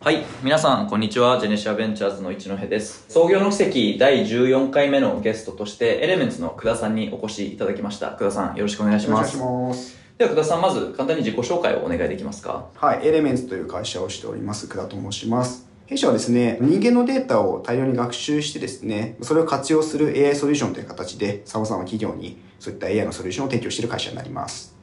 はい。皆さん、こんにちは。ジェネシアベンチャーズの一戸です。創業の奇跡第14回目のゲストとして、エレメンツの久田さんにお越しいただきました。久田さん、よろしくお願いします。お願いします。では、久田さん、まず簡単に自己紹介をお願いできますか？はい、エレメンツという会社をしております、久田と申します。弊社はですね、人間のデータを大量に学習してですね、それを活用する AI ソリューションという形で、様々な企業にそういった AI のソリューションを提供している会社になります。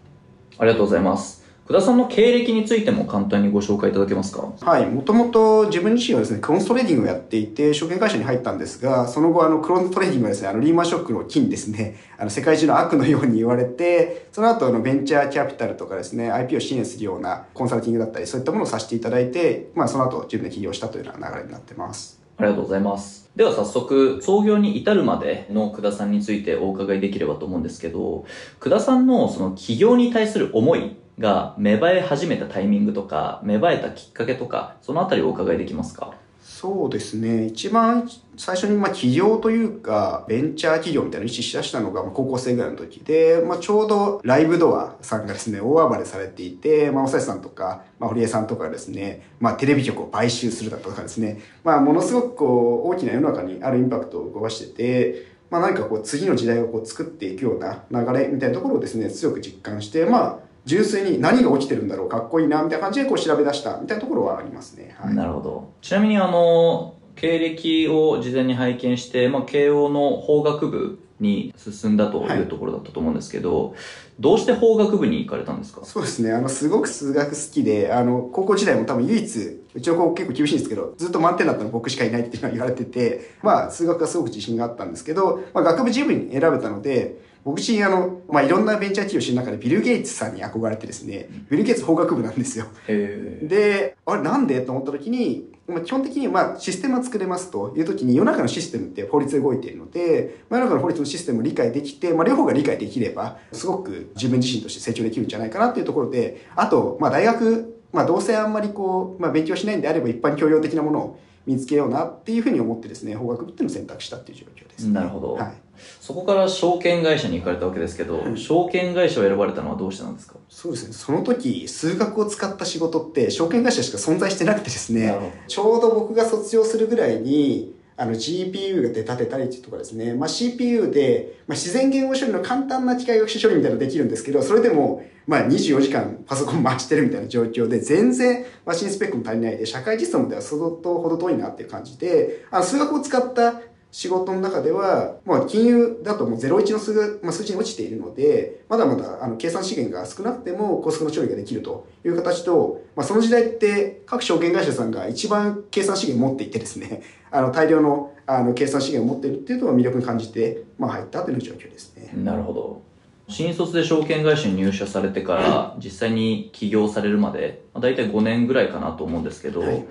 ありがとうございます。久田さんの経歴についても簡単にご紹介いただけますか？はい、もともと自分自身はですね、クオンツトレーディングをやっていて、証券会社に入ったんですが、その後、あの、クオンツトレーディングはですね、あの、リーマンショックの件ですね、あの、世界中の悪のように言われて、その後、あの、ベンチャーキャピタルとかですね、IP を支援するようなコンサルティングだったり、そういったものをさせていただいて、まあ、その後、自分で起業したというような流れになってます。ありがとうございます。では早速、創業に至るまでの久田さんについてお伺いできればと思うんですけど、久田さんのその起業に対する思いが芽生え始めたタイミングとか、芽生えたきっかけとか、そのあたりをお伺いできますか？そうですね。一番最初に、まあ、起業というか、ベンチャー企業みたいなのを意識しだしたのが、高校生ぐらいの時で、まあ、ちょうどライブドアさんがですね、大暴れされていて、まあ、おさしさんとか、まあ、堀江さんとかがですね、まあ、テレビ局を買収するだとかですね、まあ、ものすごくこう、大きな世の中にあるインパクトを動かしてて、まあ、何かこう、次の時代をこう、作っていくような流れみたいなところをですね、強く実感して、まあ、純粋に何が起きてるんだろう、かっこいいな、みたいな感じでこう調べ出した、みたいなところはありますね。はい。なるほど。ちなみにあの、経歴を事前に拝見して、まあ、慶応の法学部に進んだというところだったと思うんですけど、どうして法学部に行かれたんですか？そうですね。あの、すごく数学好きで、あの、高校時代も多分唯一、うちの高校結構厳しいんですけど、ずっと満点だったの僕しかいないっていうのは言われてて、まあ、数学はすごく自信があったんですけど、まあ、学部自由に選べたので、僕自身あの、まあ、いろんなベンチャー企業を知る中でビル・ゲイツさんに憧れてですね、ビル・ゲイツ法学部なんですよ。で、あれなんで？と思った時に、まあ、基本的にまあシステムは作れますという時に世の中のシステムって法律で動いているので、まあ、世の中の法律のシステムを理解できて、まあ、両方が理解できれば、すごく自分自身として成長できるんじゃないかなっていうところで、あと、まあ、大学、まあ、どうせあんまりこう、まあ、勉強しないんであれば一般教養的なものを見つけようなっていうふうに思ってですね、法学部っていうのを選択したっていう状況です、なるほど。はい。そこから証券会社に行かれたわけですけど、うん。証券会社を選ばれたのはどうしてなんですか？そうですね。その時、数学を使った仕事って、証券会社しか存在してなくてですねちょうど僕が卒業するぐらいに、あの GPU が出立てたりとかですね、まあ、CPU で、まあ、自然言語処理の簡単な機械学習処理みたいなのができるんですけど、それでも、まあ、24時間パソコン回してるみたいな状況で、全然マシンスペックも足りないで、社会実装までは相当ほど遠いなっていう感じで、あの数学を使った仕事の中では、まあ、金融だともう01の数が、まあ、数値に落ちているので、まだまだあの計算資源が少なくても高速の処理ができるという形と、まあ、その時代って各証券会社さんが一番計算資源を持っていてですね、あの大量のあの計算資源を持っているっていうのを魅力に感じて、まあ、入ったという状況ですね。なるほど。新卒で証券会社に入社されてから、実際に起業されるまで、まあ、大体5年ぐらいかなと思うんですけど、はい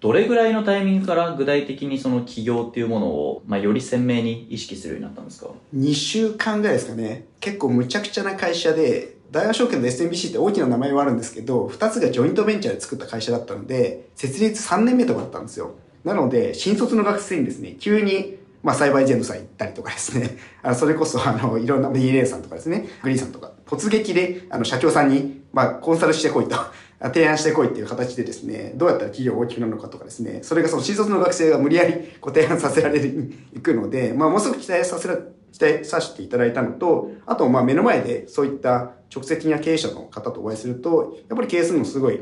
どれぐらいのタイミングから具体的にその起業っていうものを、まあ、より鮮明に意識するようになったんですか？2週間ぐらいですかね。結構むちゃくちゃな会社で、大和証券の SMBC って大きな名前はあるんですけど、2つがジョイントベンチャーで作った会社だったので、設立3年目とかだったんですよ。なので、新卒の学生にですね、急に、まあ、サイバージェントさん行ったりとかですね、あ、それこそ、あの、いろんな DNA さんとかですね、グリーンさんとか、突撃で、あの、社長さんに、まあ、コンサルしてこいと、提案してこいっていう形でですね、どうやったら企業が大きくなるのかとかですね、それがその新卒の学生が無理やりご提案させられる、いくので、まあ、ものすごく期待させら、期待させていただいたのと、あと、まあ、目の前でそういった直接的な経営者の方とお会いすると、やっぱり経営するのすごい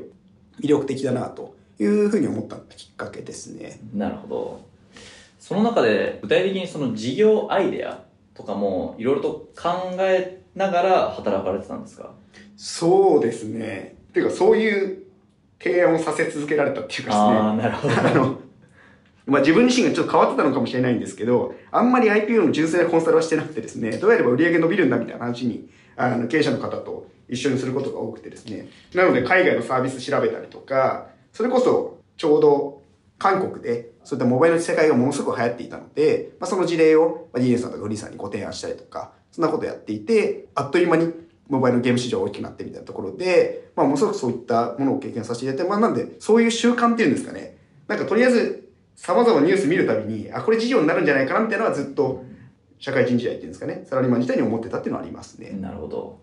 魅力的だな、というふうに思ったきっかけですね。なるほど。その中で具体的にその事業アイデアとかもいろいろと考えながら働かれてたんですか？そうですね。ていうか、そういう提案をさせ続けられたっていうかですね。ああ、なるほど。あの、まあ自分自身がちょっと変わってたのかもしれないんですけど、あんまり IPO の純粋なコンサルはしてなくてですね、どうやれば売り上げ伸びるんだみたいな話に、あの、経営者の方と一緒にすることが多くてですね。なので海外のサービス調べたりとか、それこそちょうど韓国でそういったモバイルの世界がものすごく流行っていたので、まあ、その事例を、まあ、DA さんとかフリーさんにご提案したりとか、そんなことやっていて、あっという間にモバイルのゲーム市場が大きくなってみたいなところで、まあ、ものすごくそういったものを経験させていただいて、まあ、なんで、そういう習慣っていうんですかね。なんかとりあえず、様々なニュース見るたびに、あ、これ事業になるんじゃないかなみたいなのはずっと、社会人時代っていうんですかね、サラリーマン時代に思ってたっていうのはありますね。なるほど。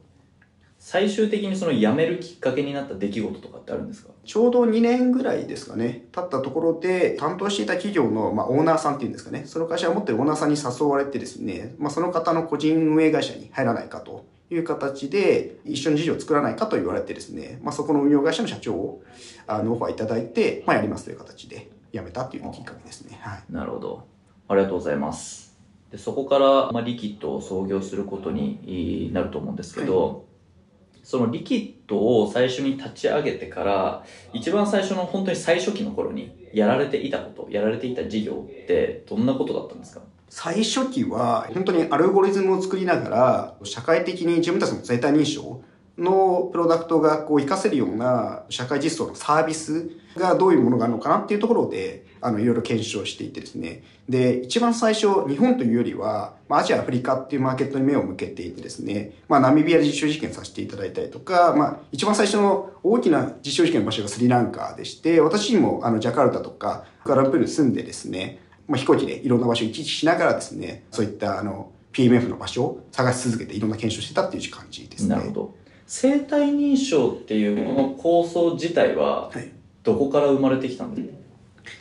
最終的にその辞めるきっかけになった出来事とかってあるんですか？ちょうど2年ぐらいですかね、経ったところで、担当していた企業の、まあ、オーナーさんっていうんですかね、その会社を持ってるオーナーさんに誘われてですね、まあ、その方の個人運営会社に入らないかという形で、一緒に事業を作らないかと言われてですね、まあ、そこの運用会社の社長を、あの、オファーいただいて、まあ、やりますという形で辞めたっていうきっかけですね。はい。なるほど。ありがとうございます。でそこから、まあ、リキッドを創業することになると思うんですけど、そのリキッドを最初に立ち上げてから、一番最初の本当に最初期の頃にやられていたこと、やられていた事業ってどんなことだったんですか？最初期は、本当にアルゴリズムを作りながら、社会的に自分たちの生体認証のプロダクトがこう活かせるような社会実装のサービスがどういうものがあるのかなっていうところで、あの、いろいろ検証していてですね。で、一番最初、日本というよりは、まあ、アジア、アフリカっていうマーケットに目を向けていてですね、まあ、ナミビアで実証実験させていただいたりとか、まあ、一番最初の大きな実証実験の場所がスリランカでして、私もあの、ジャカルタとか、ガランプールに住んでですね、まあ、飛行機でいろんな場所を行き来しながらですね、そういったあの、PMF の場所を探し続けていろんな検証してたっていう感じですね。なるほど。生体認証っていうこの構想自体は、はい。どこから生まれてきたんですか？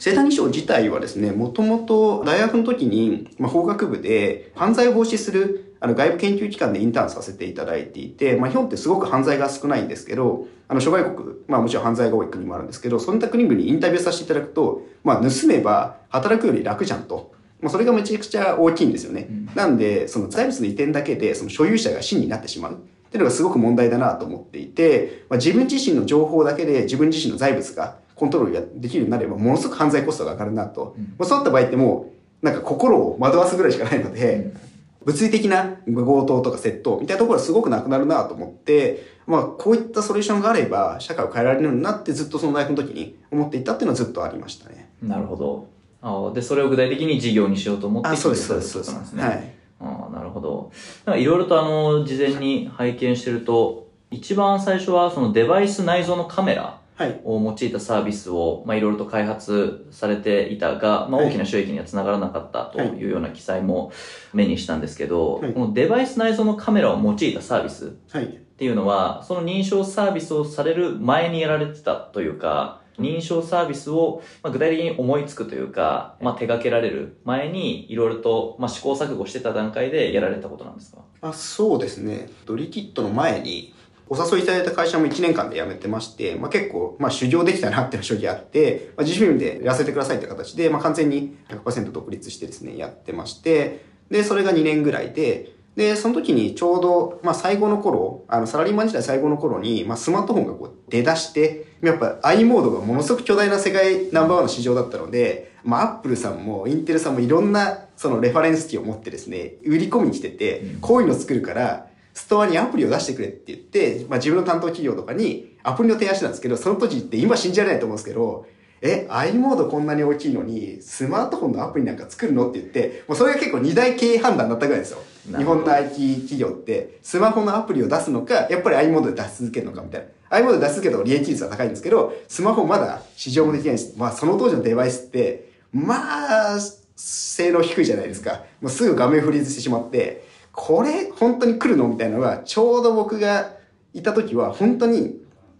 生体認証自体はですね、もともと大学の時に、まあ、法学部で犯罪を防止するあの外部研究機関でインターンさせていただいていて、まあ、日本ってすごく犯罪が少ないんですけど、あの諸外国、まあもちろん犯罪が多い国もあるんですけど、そういった国々にインタビューさせていただくと、まあ盗めば働くより楽じゃんと。まあそれがめちゃくちゃ大きいんですよね。なんで、その財物の移転だけでその所有者が真になってしまう。っていうのがすごく問題だなと思っていて、まあ、自分自身の情報だけで自分自身の財物がコントロールができるようになれば、ものすごく犯罪コストが上がるなと。まあ、そういった場合ってもう、なんか心を惑わすぐらいしかないので、物理的な強盗とか窃盗みたいなところはすごくなくなるなと思って、まあ、こういったソリューションがあれば、社会を変えられるなってずっとその大学の時に思っていたっていうのはずっとありましたね。なるほど。ああで、それを具体的に事業にしようと思ってあ、そうです、そうです、そうです。はい。ああ、なるほど。なんかいろいろとあの、事前に拝見してると、一番最初はそのデバイス内蔵のカメラはい。を用いたサービスを、まあ、いろいろと開発されていたが、まあ、はい。大きな収益にはつながらなかったとい。うような記載も目にしたんですけど、はい。このデバイス内蔵のカメラを用いたサービスはい。っていうのは、その認証サービスをされる前にやられてたというか、認証サービスをまあ具体的に思いつくというか、まあ、手掛けられる前にいろいろとまあ試行錯誤してた段階でやられたことなんですか？あそうですね。ドリキットの前に、お誘いいただいた会社も1年間で辞めてまして、まあ、結構、まあ、修行できたなっていうのは正直あって、まあ、自主分でやらせてくださいって形で、まあ、完全に100%独立してですね、やってまして、で、それが2年ぐらいで、で、その時にちょうど、まあ、最後の頃、あの、サラリーマン時代最後の頃に、まあ、スマートフォンがこう出だして、やっぱ i モードがものすごく巨大な世界ナンバーワンの市場だったので、まあ、アップルさんもインテルさんもいろんなそのレファレンス機を持ってですね、売り込みに来てて、こういうの作るから、ストアにアプリを出してくれって言って、まあ、自分の担当企業とかにアプリを提案してたんですけど、その時って今信じられないと思うんですけど、え、i モードこんなに大きいのに、スマートフォンのアプリなんか作るのって言って、もうそれが結構二大経営判断だったぐらいですよ。日本の IT 企業って、スマホのアプリを出すのか、やっぱり i モードで出し続けるのかみたいな。i モードで出し続けた方が利益率は高いんですけど、スマホまだ市場もできないし、まあその当時のデバイスって、まあ、性能低いじゃないですか。もうすぐ画面フリーズしてしまって、これ本当に来るのみたいなのが、ちょうど僕がいた時は、本当に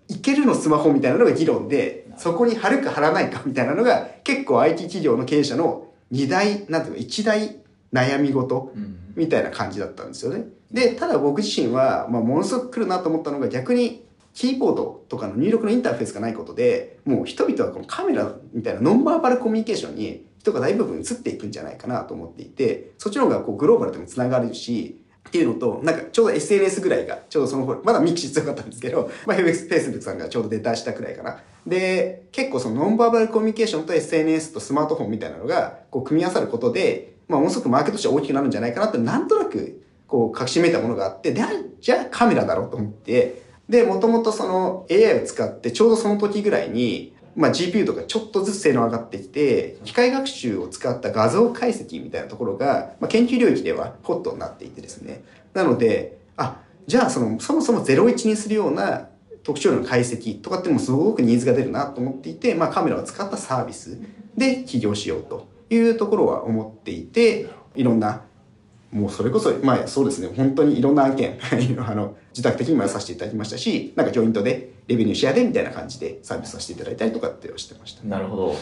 いけるのスマホみたいなのが議論で、そこに貼るか貼らないかみたいなのが、結構 IT 企業の経営者の二大、なんていうか、一大悩み事みたいな感じだったんですよね。で、ただ僕自身は、まあ、ものすごく来るなと思ったのが逆に、キーボードとかの入力のインターフェースがないことで、もう人々はこのカメラみたいなノンバーバルコミュニケーションに人が大部分移っていくんじゃないかなと思っていて、そっちの方がこうグローバルでも繋がるし、っていうのと、なんかちょうど SNS ぐらいが、ちょうどその頃、まだミキシー強かったんですけど、まあ、フェイスブックさんがちょうど出たしたくらいかな。で、結構そのノンバーバルコミュニケーションと SNS とスマートフォンみたいなのが、こう組み合わさることで、まあ、ものすごくマーケットとして大きくなるんじゃないかなって、なんとなく、こう、隠しめたものがあって、で、あじゃあカメラだろうと思って、で、もともとその AI を使って、ちょうどその時ぐらいに、まあ、GPU とかちょっとずつ性能上がってきて、機械学習を使った画像解析みたいなところが、まあ、研究領域ではホットになっていてですね。なので、あ、じゃあその、そもそも01にするような特徴量の解析とかってもすごくニーズが出るなと思っていて、まあ、カメラを使ったサービスで起業しようというところは思っていて、いろんなもうそれこそ、まあそうですね、本当にいろんな案件、あの、自宅的にもやらさせていただきましたし、なんかジョイントで、レベニューシェアでみたいな感じでサービスさせていただいたりとかってしてました。なるほど。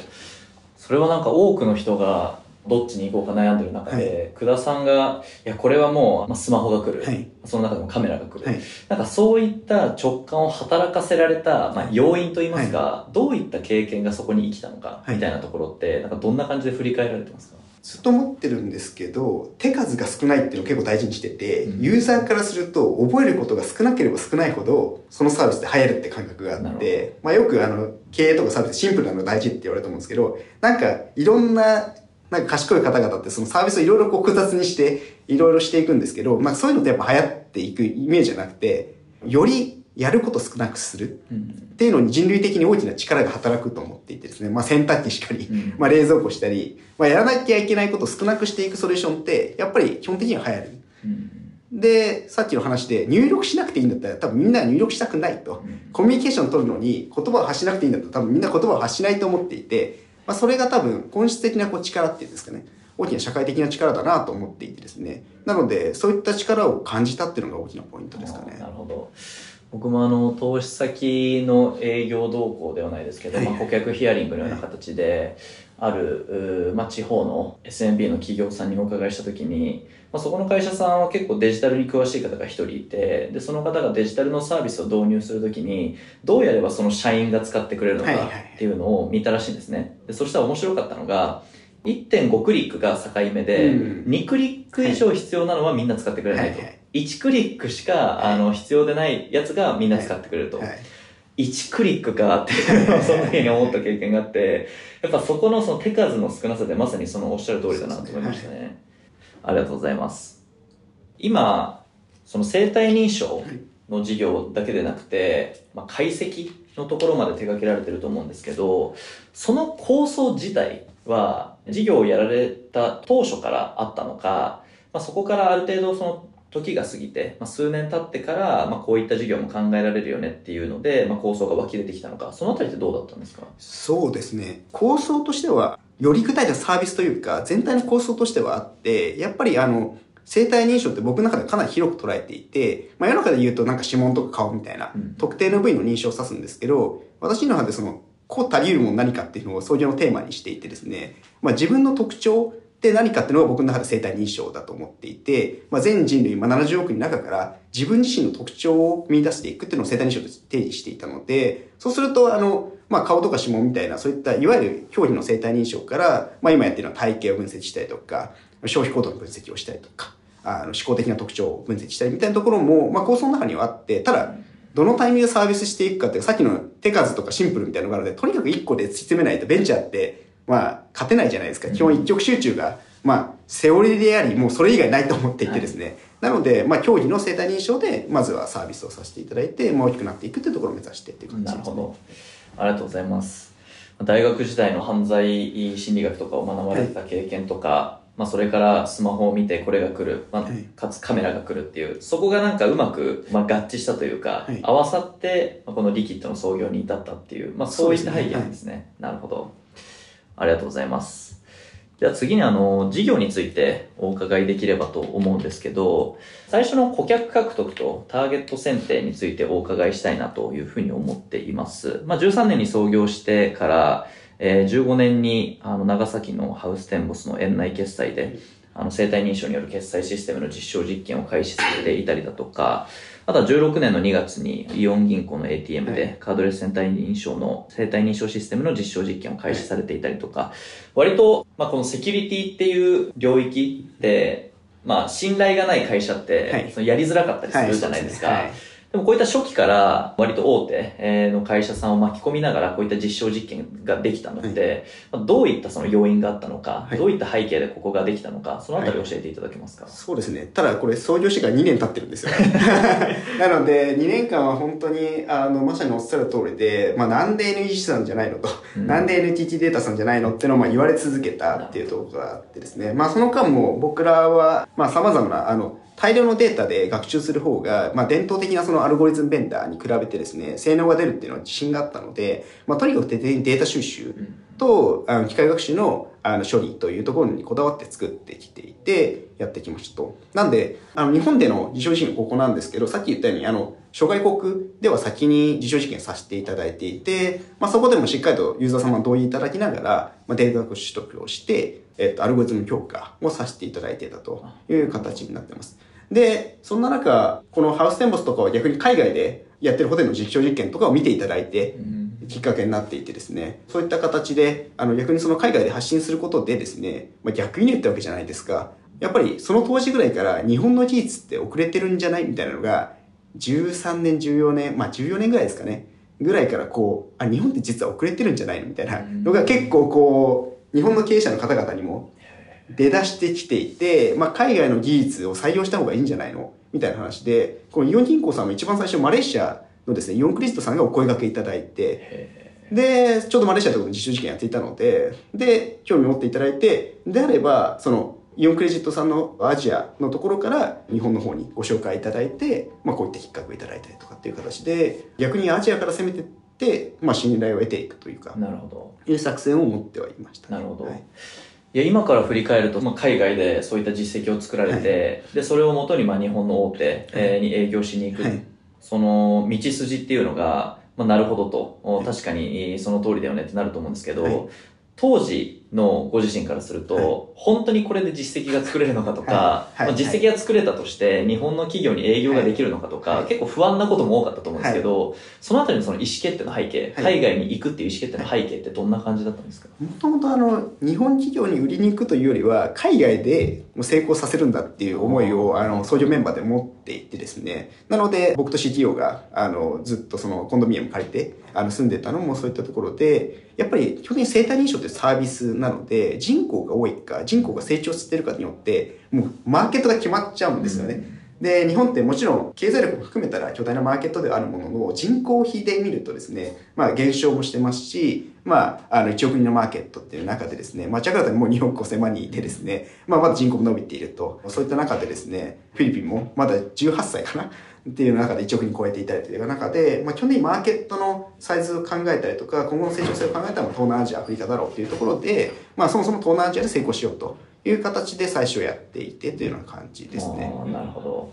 それはなんか多くの人がどっちに行こうか悩んでる中で、久田さんが、いや、これはもう、まあ、スマホが来る、はい。その中でもカメラが来る、はい。なんかそういった直感を働かせられた、まあ、要因といいますか、どういった経験がそこに生きたのか、はい。みたいなところって、なんかどんな感じで振り返られてますか？ずっと思ってるんですけど、手数が少ないっていうのを結構大事にしてて、うん。ユーザーからすると覚えることが少なければ少ないほど、そのサービスで流行るって感覚があって、まあよくあの、経営とかサービスシンプルなのが大事って言われると思うんですけど、なんかいろんな、なんか賢い方々ってそのサービスをいろいろこう複雑にして、いろいろしていくんですけど、まあそういうのってやっぱ流行っていくイメージじゃなくて、よりやること少なくするうん。っていうのに人類的に大きな力が働くと思っていてですね、まあ洗濯機しかり、うんまあ冷蔵庫したり、まあやらなきゃいけないことを少なくしていくソリューションって、やっぱり基本的には流行る。うん。で、さっきの話で入力しなくていいんだったら多分みんなは入力したくないと。コミュニケーションを取るのに言葉を発しなくていいんだったら多分みんな言葉を発しないと思っていて、まあそれが多分本質的なこう力っていうんですかね。大きな社会的な力だなと思っていてですね。なので、そういった力を感じたっていうのが大きなポイントですかねな。るほど。僕もあの、投資先の営業動向ではないですけど、はいまあ、顧客ヒアリングのような形で、ある、まあ、地方の SMB の企業さんにお伺いしたときに、まあ、そこの会社さんは結構デジタルに詳しい方が一人いて、で、その方がデジタルのサービスを導入するときに、どうやればその社員が使ってくれるのかっていうのを見たらしいんですね。で、そしたら面白かったのが、1.5クリックが境目で、うん2クリック以上必要なのはみんな使ってくれないと。はいはい1クリックしか、あの、必要でないやつがみんな使ってくれると。はい。1クリックかってその時に思った経験があって、やっぱそこのその手数の少なさでまさにそのおっしゃる通りだなと思いましたね。ありがとうございます。今、その生体認証の事業だけでなくて、まあ、解析のところまで手掛けられてると思うんですけど、その構想自体は事業をやられた当初からあったのか、まあ、そこからある程度その時が過ぎて、まあ、数年経ってから、まあ、こういった事業も考えられるよねっていうので、まあ、構想が湧き出てきたのか、そのあたりってどうだったんですか？そうですね。構想としては、より具体的なサービスというか、全体の構想としてはあって、やっぱりあの、生体認証って僕の中でかなり広く捉えていて、まあ世の中で言うとなんか指紋とか顔みたいなうん、特定の部位の認証を指すんですけど、私の中でその、こう足り得るもの何かっていうのを創業のテーマにしていてですね、まあ自分の特徴って何かっていうのが僕の中で生体認証だと思っていて、まあ全人類、まあ70億人の中から自分自身の特徴を見出していくっていうのを生体認証として定義していたので、そうするとあの、まあ顔とか指紋みたいなそういったいわゆる表皮の生体認証から、まあ今やってるのは体型を分析したりとか、消費行動の分析をしたりとか、あの思考的な特徴を分析したりみたいなところも、まあ構想の中にはあって、ただ、どのタイミングでサービスしていくかっていう、さっきの手数とかシンプルみたいなのがあるので、とにかく1個で突き詰めないとベンチャーって、まあ、勝てないじゃないですか。基本一極集中が、まあ、セオリーであり、もうそれ以外ないと思っていてですね。なので、まあ、競技の生体認証で、まずはサービスをさせていただいて、もう大きくなっていくっていうところを目指してっていう感じです、ね。なるほど。ありがとうございます。大学時代の犯罪心理学とかを学ばれてた経験とか、まあそれからスマホを見てこれが来る、まあはいかつカメラが来るっていう、そこがなんかうまく、まあ、合致したというか、はい合わさって、まあこのリキッドの創業に至ったっていう、まあそういった背景なんですね。なるほど。ありがとうございます。では次にあの、事業についてお伺いできればと思うんですけど、最初の顧客獲得とターゲット選定についてお伺いしたいなというふうに思っています。まあ、13年に創業してから、えー15年にあの長崎のハウステンボスの園内決済で、あの生体認証による決済システムの実証実験を開始されていたりだとか、あとは16年の2月にイオン銀行の ATM はでカードレス生体認証の生体認証システムの実証実験を開始されていたりとか、割と、まあ、このセキュリティっていう領域って、まあ、信頼がない会社って、はい。そのやりづらかったりするじゃないですか。はいでもこういった初期から割と大手えーの会社さんを巻き込みながらこういった実証実験ができたので、まあどういったその要因があったのか、はいどういった背景でここができたのか、そのあたり教えていただけますか、そうですね。ただこれ創業してから2年経ってるんですよ。なので、2年間は本当に、あの、まさにおっしゃる通りで、まあなんで NEC さんじゃないのと、うんなんで NTT データさんじゃないのっていうのをまあ言われ続けたっていうところがあってですね。まあその間も僕らは、まあ様々な、あの、大量のデータで学習する方が、まあ伝統的なそのアルゴリズムベンダーに比べてですね、性能が出るっていうのは自信があったので、まあとにかくデータ収集と、あの機械学習のあの処理というところにこだわって作ってきていて、やってきましたと。なんで、あの、日本での実証実験ここなんですけど、さっき言ったように、あの、諸外国では先に実証実験させていただいていて、まあ、そこでもしっかりとユーザー様の同意いただきながら、まあ、データ取得をして、えっと、アルゴリズム強化をさせていただいていたという形になってます。で、そんな中、このハウステンボスとかは逆に海外でやってるホテルの実証実験とかを見ていただいて、きっかけになっていてですね、そういった形で、あの逆にその海外で発信することでですね、まあ、逆輸入ってわけじゃないですか。やっぱりその当時ぐらいから日本の技術って遅れてるんじゃないみたいなのが、13年、14年、まあ14年ぐらいですかね、ぐらいからこう、あ、日本って実は遅れてるんじゃないのみたいなのが結構こう、日本の経営者の方々にも出だしてきていて、まあ海外の技術を採用した方がいいんじゃないの？みたいな話で、このイオン銀行さんも一番最初マレーシアのですね、イオンクリストさんがお声掛けいただいて、で、ちょうどマレーシアと実証実験やっていたので、で、興味持っていただいて、であれば、その、イオンクレジットさんのアジアのところから日本の方にご紹介いただいて、まあこういったきっかけをいただいたりとかっていう形で、逆にアジアから攻めてって、まあ信頼を得ていくというか、なるほど。いう作戦を持ってはいました、ね。なるほどはいいや、今から振り返ると、まあ、海外でそういった実績を作られて、で、それをもとに、まあ、日本の大手、えーに営業しに行く、はい。その道筋っていうのが、まあ、なるほどと、お確かにその通りだよねってなると思うんですけど、はい当時のご自身からすると、はい。本当にこれで実績が作れるのかとか、はい。はい。まあ、実績が作れたとして、日本の企業に営業ができるのかとか、はい。結構不安なことも多かったと思うんですけど、そのあたりのその意思決定の背景、はい。海外に行くっていう意思決定の背景ってどんな感じだったんですか、もともとあの、日本企業に売りに行くというよりは、海外で成功させるんだっていう思いを、あの、創業メンバーで持っていてですね。なので、僕と CTO が、あの、ずっとそのコンドミニアム借りて、あの、住んでたのもそういったところで、やっぱり基本的に生体認証ってサービスなので、人口が多いか、人口が成長してるかによって、もうマーケットが決まっちゃうんですよね。で、日本ってもちろん経済力も含めたら巨大なマーケットではあるものの、人口比で見るとですね、まあ減少もしてますし、まあ、あの1億人のマーケットっていう中でですね、まあ、ジャカルタにもう2億5000万人いてですね、まあまだ人口も伸びていると、そういった中でですね、フィリピンもまだ18歳かなっていう中で1億人超えていたりという中で、まあ基本的にマーケットのサイズを考えたりとか、今後の成長性を考えたら東南アジア、アフリカだろうっていうところで、まあそもそも東南アジアで成功しようという形で最初やっていてというような感じですね。なるほど。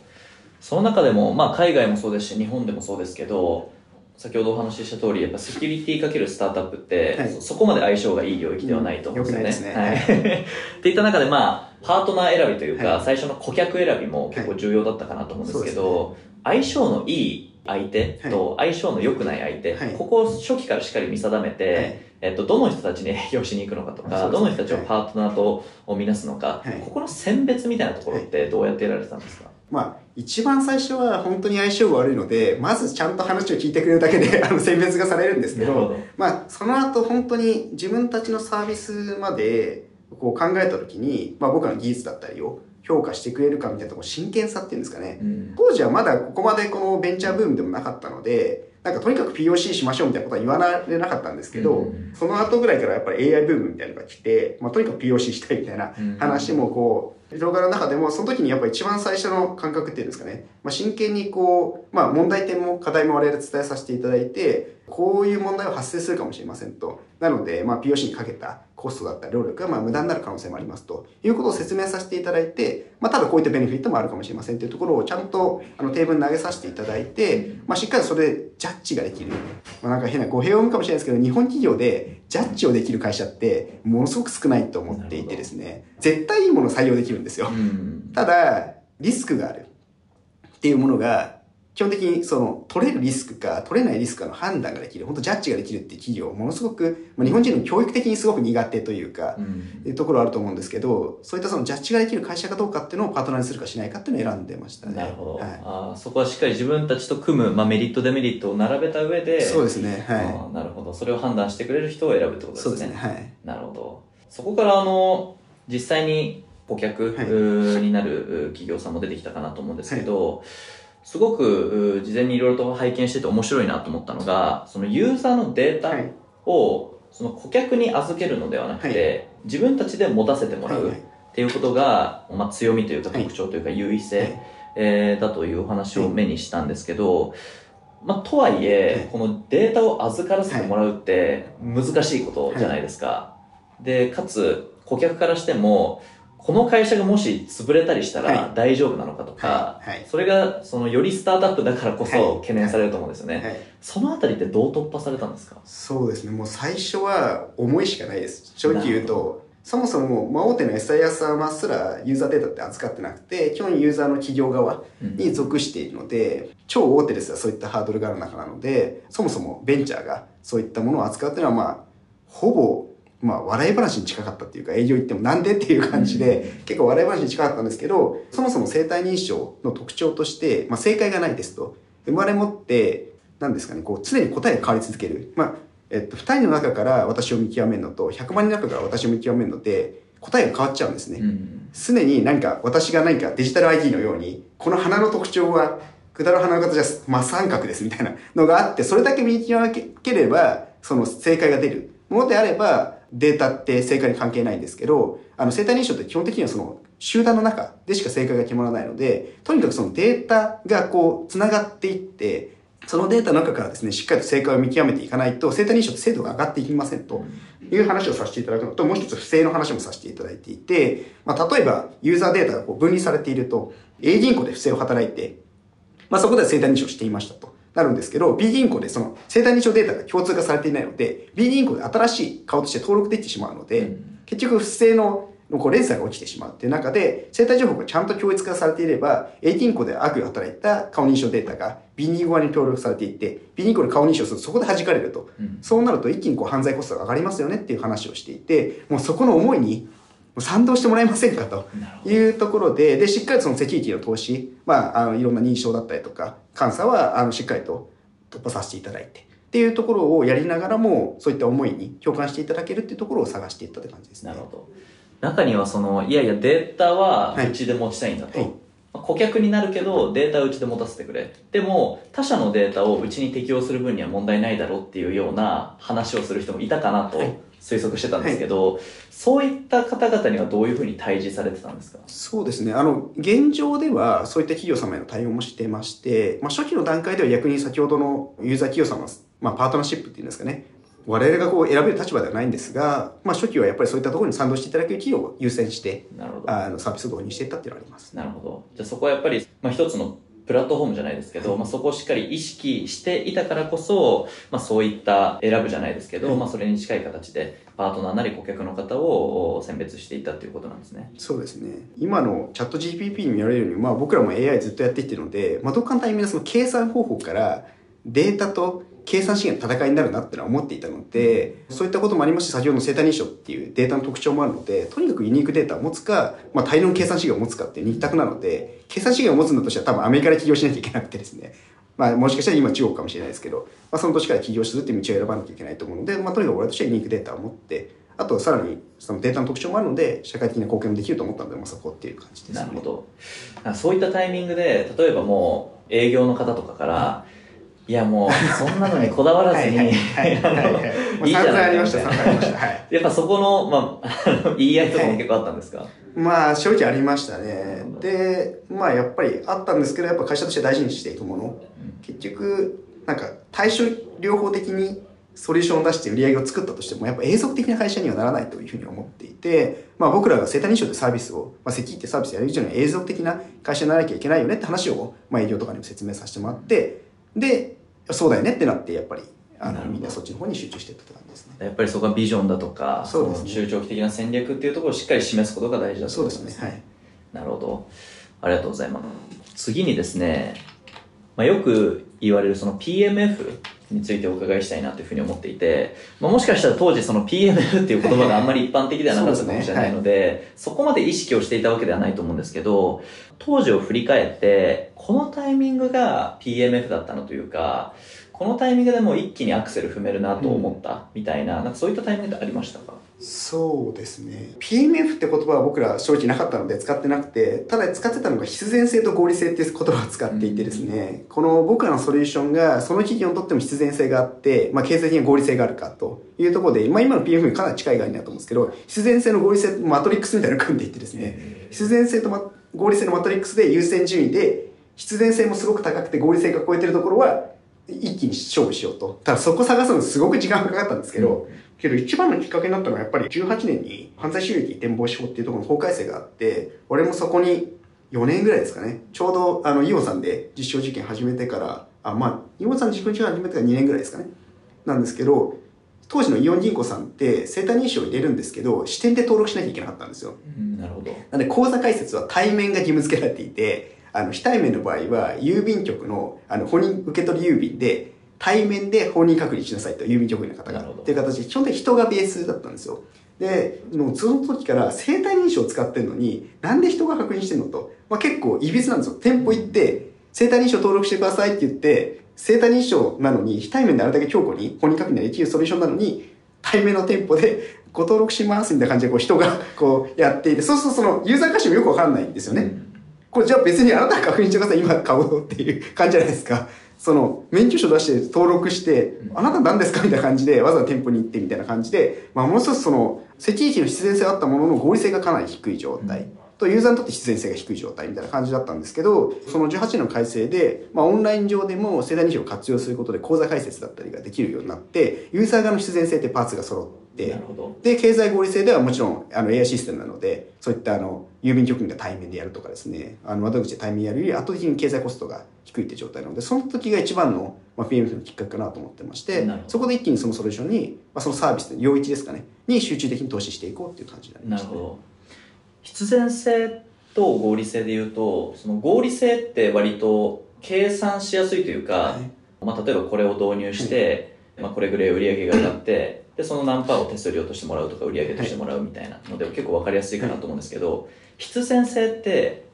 その中でも、まあ、海外もそうですし、日本でもそうですけど、先ほどお話しした通り、やっぱセキュリティかけるスタートアップって、はいそそこまで相性がいい領域ではないと思うんですよね。うん良くないですねはい。っていった中で、まあ、パートナー選びというか、はい最初の顧客選びも結構重要だったかなと思うんですけど、相性のいい相手と相性の良くない相手、はい。ここを初期からしっかり見定めて、はい。えっと、どの人たちに営業しに行くのかとか、ね。どの人たちをパートナーと見なすのか、はい。ここの選別みたいなところってどうやってやられてたんですか、まあ、一番最初は本当に相性が悪いので、まずちゃんと話を聞いてくれるだけで、あの、選別がされるんですけど、ど。まあ、その後本当に自分たちのサービスまで、こう考えたときに、まあ僕らの技術だったりを評価してくれるかみたいなところ、真剣さっていうんですかね。うん。当時はまだここまでこのベンチャーブームでもなかったので、なんかとにかく POC しましょうみたいなことは言われなかったんですけど、うん。その後ぐらいからやっぱり AI ブームみたいなのが来て、まあとにかく POC したいみたいな話もこう、広がる中でも、その時にやっぱり一番最初の感覚っていうんですかね、まあ、真剣にこう、まあ問題点も課題も我々伝えさせていただいて、こういう問題は発生するかもしれませんと。なので、まあ POC にかけたコストだったり労力がまあ無駄になる可能性もありますということを説明させていただいて、まあただこういったベネフィットもあるかもしれませんというところをちゃんとあのテーブルに投げさせていただいて、まあしっかりそれでジャッジができる。まあなんか変な語弊を生むかもしれないですけど、日本企業でジャッジをできる会社ってものすごく少ないと思っていてですね、絶対いいものを採用できるんですよ。うんただ、リスクがあるっていうものが、基本的にその取れるリスクか取れないリスクかの判断ができる、本当ジャッジができるっていう企業、ものすごく、まあ、日本人の教育的にすごく苦手というか、うんいうところあると思うんですけど、そういったそのジャッジができる会社かどうかっていうのをパートナーにするかしないかっていうのを選んでましたね。なるほど、はいあーそこはしっかり自分たちと組む、まあ、メリットデメリットを並べた上でそうですね。はあーなるほどそれを判断してくれる人を選ぶってこい。とですねそうですね。はい。なるほどそこからあの実際に顧客、になるう企業さんも出てきたかなと思うんですけど、すごくう事前にいろいろと拝見してて面白いなと思ったのがそのユーザーのデータはい。をその顧客に預けるのではなくて、自分たちで持たせてもらう、っていうことが、まあ、強みというかはい特徴というか優位性、はい。えーだというお話を目にしたんですけど、まあ、とはいえ、はい。このデータを預からせてもらうって難しいことじゃないですか。で、かつ、顧客からしても、この会社がもし潰れたりしたはら大丈夫なのかとか、はい。はい。それが、その、よりスタートアップだからこはい。そ懸念されると思うんですよね。はい。そのあたりってどう突破されたんですか？そうですね。もう最初は思いしかないです。正直言うと、そもそも、まあ、大手の SIS 様すらユーザーデータって扱ってなくて、基本ユーザーの企業側うん。に属しているので、超大手ですらそういったハードルがある中なので、そもそもベンチャーがそういったものを扱うっていうのは、まあ、ほぼ、まあ、笑い話に近かったっていうか、営業行ってもなんでっていう感じで、結構笑い話に近かったんですけど、そもそも生体認証の特徴として、まあ、正解がないですと。生まれ持って、なんですかね、こう、常に答えが変わり続ける。まあ、えっと、二人の中から私を見極めるのと、100万人の中から私を見極めるので、答えが変わっちゃうんですね。うん。常に何か私が何かデジタル ID のようにこの花の特徴は下る花の形は真三角ですみたいなのがあってそれだけ見極ければその正解が出るものであればデータって正解に関係ないんですけどあの生体認証って基本的にはその集団の中でしか正解が決まらないのでとにかくそのデータがこうつながっていってそのデータの中からですねしっかりと正解を見極めていかないと生体認証って精度が上がっていきませんと。いう話をさせていただくのと、もう一つ不正の話もさせていただいていて、まあ、例えば、ユーザーデータがこう分離されていると、A 銀行で不正を働いて、まあ、そこでは生体認証していましたと。なるんですけど、B 銀行でその生体認証データが共通化されていないので、B 銀行で新しい顔として登録できてしまうので、うん結局不正ののこう連鎖が起きてしまうっていう中で、生体情報がちゃんと共越化されていれば、A 銀行で悪意を働いた顔認証データが B 銀行側に登録されていて、B 銀行で顔認証するとそこで弾かれると。うんそうなると一気にこう犯罪コストが上がりますよねっていう話をしていて、もうそこの思いに賛同してもらえませんかと。いうところで、で、しっかりそのセキュリティの投資、まあ、あの、いろんな認証だったりとか、監査は、あの、しっかりと突破させていただいて、っていうところをやりながらも、そういった思いに共感していただけるっていうところを探していったって感じですね。なるほど。中にはその、いやいやデータははいうちで持ちたいんだと。はいまあ顧客になるけどデータはうちで持たせてくれ。でも他社のデータをうちに適用する分には問題ないだろうっていうような話をする人もいたかなとはい推測してたんですけど、そういった方々にはどういうふうに対峙されてたんですか？そうですね。あの、現状ではそういった企業様への対応もしてまして、まあ、初期の段階では逆に先ほどのユーザー企業様の、まあ、パートナーシップっていうんですかね。我々がこう選べる立場ではないんですが、まあ、初期はやっぱりそういったところに賛同していただける企業を優先して、なるほど。あの、サービスを導入していったっていうのがあります。なるほど。じゃあそこはやっぱり、まあ、一つのプラットフォームじゃないですけど、まあ、そこをしっかり意識していたからこそ、まあ、そういった選ぶじゃないですけど、はいまあ、それに近い形でパートナーなり顧客の方を選別していったということなんですね。そうですね。今のチャット GPP に見られるように、まあ僕らも AI ずっとやってきてるので、まあどっかのタイミングでその計算方法からデータと計算資源の戦いになるなってのは思っていたので、そういったこともありまして、先ほどの生体認証っていうデータの特徴もあるので、とにかくユニークデータを持つか、まあ大量の計算資源を持つかっていう二択なので、計算資源を持つんだとしたら多分アメリカで起業しなきゃいけなくてですね、まあもしかしたら今中国かもしれないですけど、まあその年から起業するっていう道を選ばなきゃいけないと思うので、まあとにかく俺としてはユニークデータを持って、あとさらにそのデータの特徴もあるので、社会的な貢献もできると思ったので、まあそこっていう感じですね。なるほど。あそういったタイミングで、例えばもう営業の方とかから、いやもう、そんなのにこだわらずに、はいはいはい散々ありました、散々ありました。はい。やっぱそこの、まあ、言い合いとかも結構あったんですか、まあ、正直ありましたね。で、まあ、やっぱりあったんですけど、やっぱ会社として大事にしていくもの。結局、なんか、対処療法的にソリューションを出して売り上げを作ったとしても、やっぱ永続的な会社にはならないというふうに思っていて、まあ僕らが生体認証ってサービスを、まあセキってサービスやる以上には永続的な会社にならなきゃいけないよねって話を、まあ営業とかにも説明させてもらって、で、そうだよねってなって、やっぱり、あの、みんなそっちの方に集中してた感じですね。やっぱりそこはビジョンだとか、そうですねの中長期的な戦略っていうところをしっかり示すことが大事だとそうですね。はい。なるほど。ありがとうございます。次にですね、まあ、よく言われるその PMF についてお伺いしたいなというふうに思っていて、まあ、もしかしたら当時その PMF っていう言葉があんまり一般的ではなかったかもしれないので、そこまで意識をしていたわけではないと思うんですけど、当時を振り返って、このタイミングが PMF だったのというか、このタイミングでもう一気にアクセル踏めるなと思ったみたいな、なんかそういったタイミングってありましたか？そうですね。PMF って言葉は僕ら正直なかったので使ってなくて、ただ使ってたのが必然性と合理性っていう言葉を使っていてですね、この僕らのソリューションがその企業にとっても必然性があって、まあ経済的な合理性があるかというところで、まあ今の PMF にかなり近い概念だと思うんですけど、必然性の合理性マトリックスみたいなのを組んでいってですね、必然性と、ま、合理性のマトリックスで優先順位で、必然性もすごく高くて合理性が超えてるところは、一気に勝負しようと。ただそこ探すのすごく時間がかかったんですけど、けど一番のきっかけになったのはやっぱり18年に犯罪収益展望法っていうところの法改正があって、俺もそこに4年ぐらいですかね。ちょうどあの、イオンさんで実証実験始めてから、あ、まあ、イオンさん実証実験始めてから2年ぐらいですかね。なんですけど、当時のイオン銀行さんって生体認証を入れるんですけど、支店で登録しなきゃいけなかったんですよ。うん、なるほど。なんで口座開設は対面が義務付けられていて、あの、非対面の場合は、郵便局の、あの、本人受け取り郵便で、対面で本人確認しなさいと、郵便局員の方が。なるほどっていう形で、基本的に人がベースだったんですよ。で、もうその時から生体認証を使ってるのに、なんで人が確認してんのと。まあ結構、いびつなんですよ。店舗行って、生体認証登録してくださいって言って、生体認証なのに、非対面であれだけ強固に本人確認ができるソリューションなのに、対面の店舗でご登録しますみたいな感じでこう人がこうやっていて、そうするとそのユーザー化してもよくわかんないんですよね。うんこれじゃあ別にあなたが確認してください、今買おうっていう感じじゃないですか。その、免許証出して登録して、あなた何ですかみたいな感じで、わざわざ店舗に行ってみたいな感じで、まあもう一つその、セキュリティの必然性はあったものの合理性がかなり低い状態。と、ユーザーにとって必然性が低い状態みたいな感じだったんですけど、その18年の改正で、まあオンライン上でも生体認証を活用することで口座開設だったりができるようになって、ユーザー側の必然性ってパーツが揃ってなる、ほど。で、経済合理性ではもちろん、あの、AI システムなので、そういった、あの、郵便局員が対面でやるとかですね、あの、窓口で対面やるより圧倒的に経済コストが低いって状態なので、その時が一番の、まあ、PMF のきっかけかなと思ってましてそこで一気にそのソリューションに、まあ、そのサービスの領域ですかね、に集中的に投資していこうっていう感じになりました、なるほど。必然性と合理性で言うと、その合理性って割と計算しやすいというか、はい。まあ、例えばこれを導入して、まあ、これぐらい売り上げが上がって、で、その何パーを手数料としてもらうとか売り上げとしてもらうみたいなので、結構わかりやすいかなと思うんですけど、必然性って、